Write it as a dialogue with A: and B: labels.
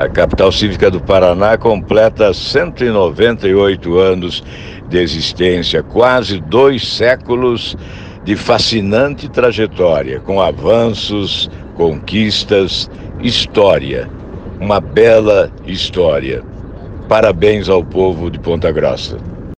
A: A capital cívica do Paraná completa 198 anos de existência, quase dois séculos de fascinante trajetória, com avanços, conquistas, história. Uma bela história. Parabéns ao povo de Ponta Grossa.